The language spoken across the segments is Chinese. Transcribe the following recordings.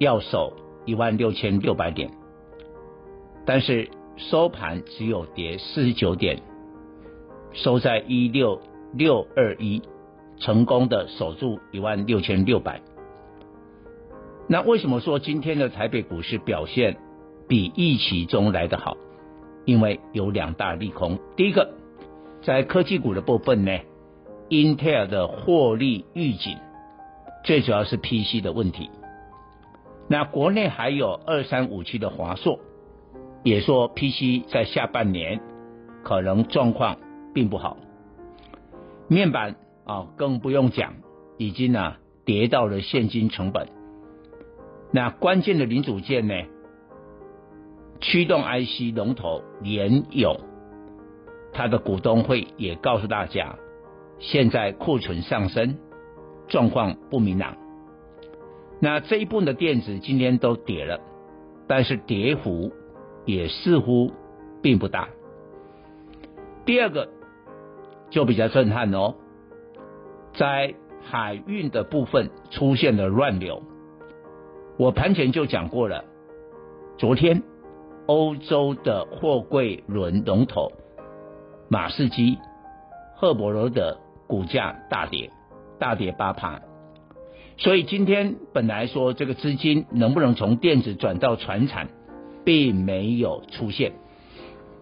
要守一万六千六百点，但是收盘只有跌四十九点，收在一六六二一，成功的守住一万六千六百。那为什么说今天的台北股市表现比预期中来得好，因为有两大利空。第一个，在科技股的部分呢，Intel 的获利预警，最主要是 PC 的问题。那国内还有二三五七的华硕，也说 PC 在下半年可能状况并不好。面板啊，更不用讲，已经啊跌到了现金成本。那关键的零组件呢？驱动 IC 龙头联咏，他的股东会也告诉大家，现在库存上升，状况不明朗。那这一部分的电子今天都跌了，但是跌幅也似乎并不大。第二个就比较震撼哦，在海运的部分出现了乱流，我盘前就讲过了，昨天。欧洲的货柜轮龙头马士基、赫伯罗德股价大跌，大跌八盘。所以今天本来说这个资金能不能从电子转到传产，并没有出现，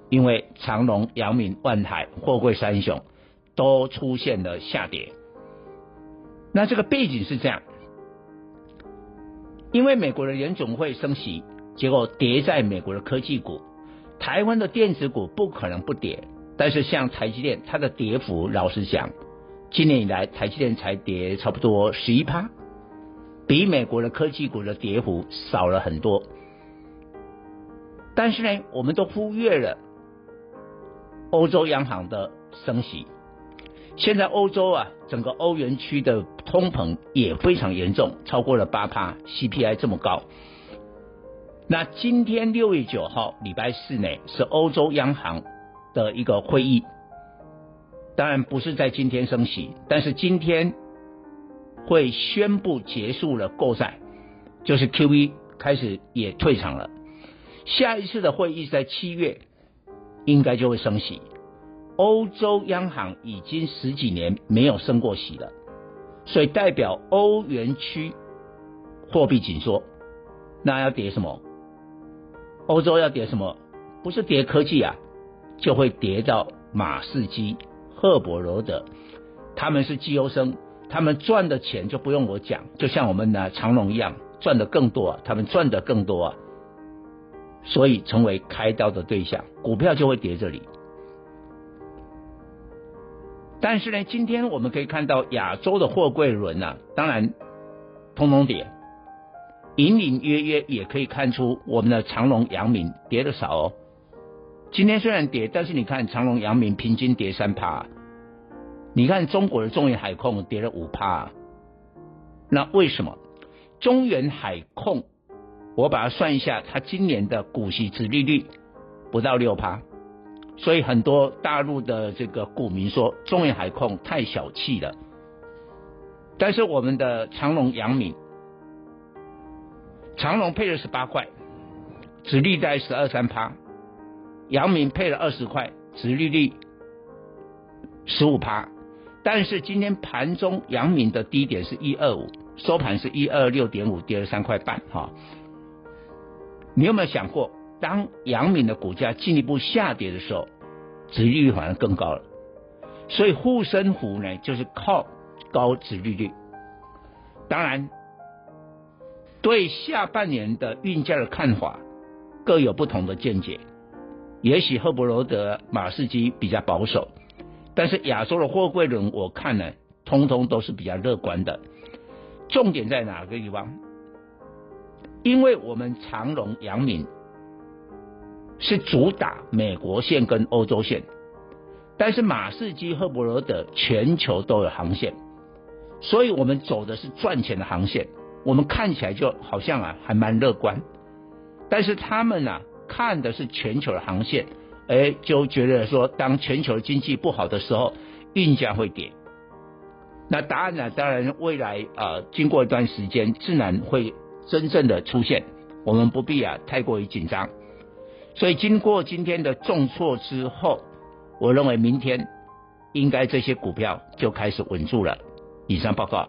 因为长荣、阳明、万海货柜三雄都出现了下跌。那这个背景是这样，因为美国的联总会升息。结果跌在美国的科技股，台湾的电子股不可能不跌，但是像台积电，它的跌幅老实讲，今年以来台积电才跌差不多十一趴，比美国的科技股的跌幅少了很多。但是呢，我们都忽略了欧洲央行的升息，现在欧洲啊，整个欧元区的通膨也非常严重，超过了八趴，CPI 这么高。那今天六月九号礼拜四呢，是欧洲央行的一个会议，当然不是在今天升息，但是今天会宣布结束了购债，就是 QE 开始也退场了。下一次的会议在七月，应该就会升息。欧洲央行已经十几年没有升过息了，所以代表欧元区货币紧缩，那要跌什么？欧洲要跌什么？不是跌科技啊，就会跌到马士基、赫伯罗德，他们是绩优生，他们赚的钱就不用我讲，就像我们的长隆一样，赚的更多，他们赚的更多，所以成为开刀的对象，股票就会跌这里。但是呢，今天我们可以看到亚洲的货柜轮啊，当然通通跌。隐隐约约也可以看出，我们的长隆、阳明跌的少哦。今天虽然跌，但是你看长隆、阳明平均跌三趴。你看中国的中远海控跌了五趴。那为什么？中远海控，我把它算一下，它今年的股息殖利率不到六趴，所以很多大陆的这个股民说中远海控太小气了。但是我们的长隆、阳明。长隆配了十八块，殖利率在十二三趴；阳明配了二十块，殖利率十五趴。但是今天盘中阳明的低点是一二五，收盘是一二六点五，跌了三块半哈。你有没有想过，当阳明的股价进一步下跌的时候，殖利率反而更高了？所以护身符呢，就是靠高殖利率。当然，对下半年的运价的看法各有不同的见解。也许赫伯罗德、马士基比较保守，但是亚洲的货柜轮，我看呢，通通都是比较乐观的。重点在哪个地方？因为我们长荣、阳明是主打美国线跟欧洲线，但是马士基、赫伯罗德全球都有航线，所以我们走的是赚钱的航线。我们看起来就好像啊，还蛮乐观，但是他们啊。看的是全球的航线，哎，就觉得说，当全球经济不好的时候，运价会跌。那答案呢？当然，未来啊、经过一段时间，自然会真正的出现。我们不必啊太过于紧张。所以，经过今天的重挫之后，我认为明天应该这些股票就开始稳住了。以上报告。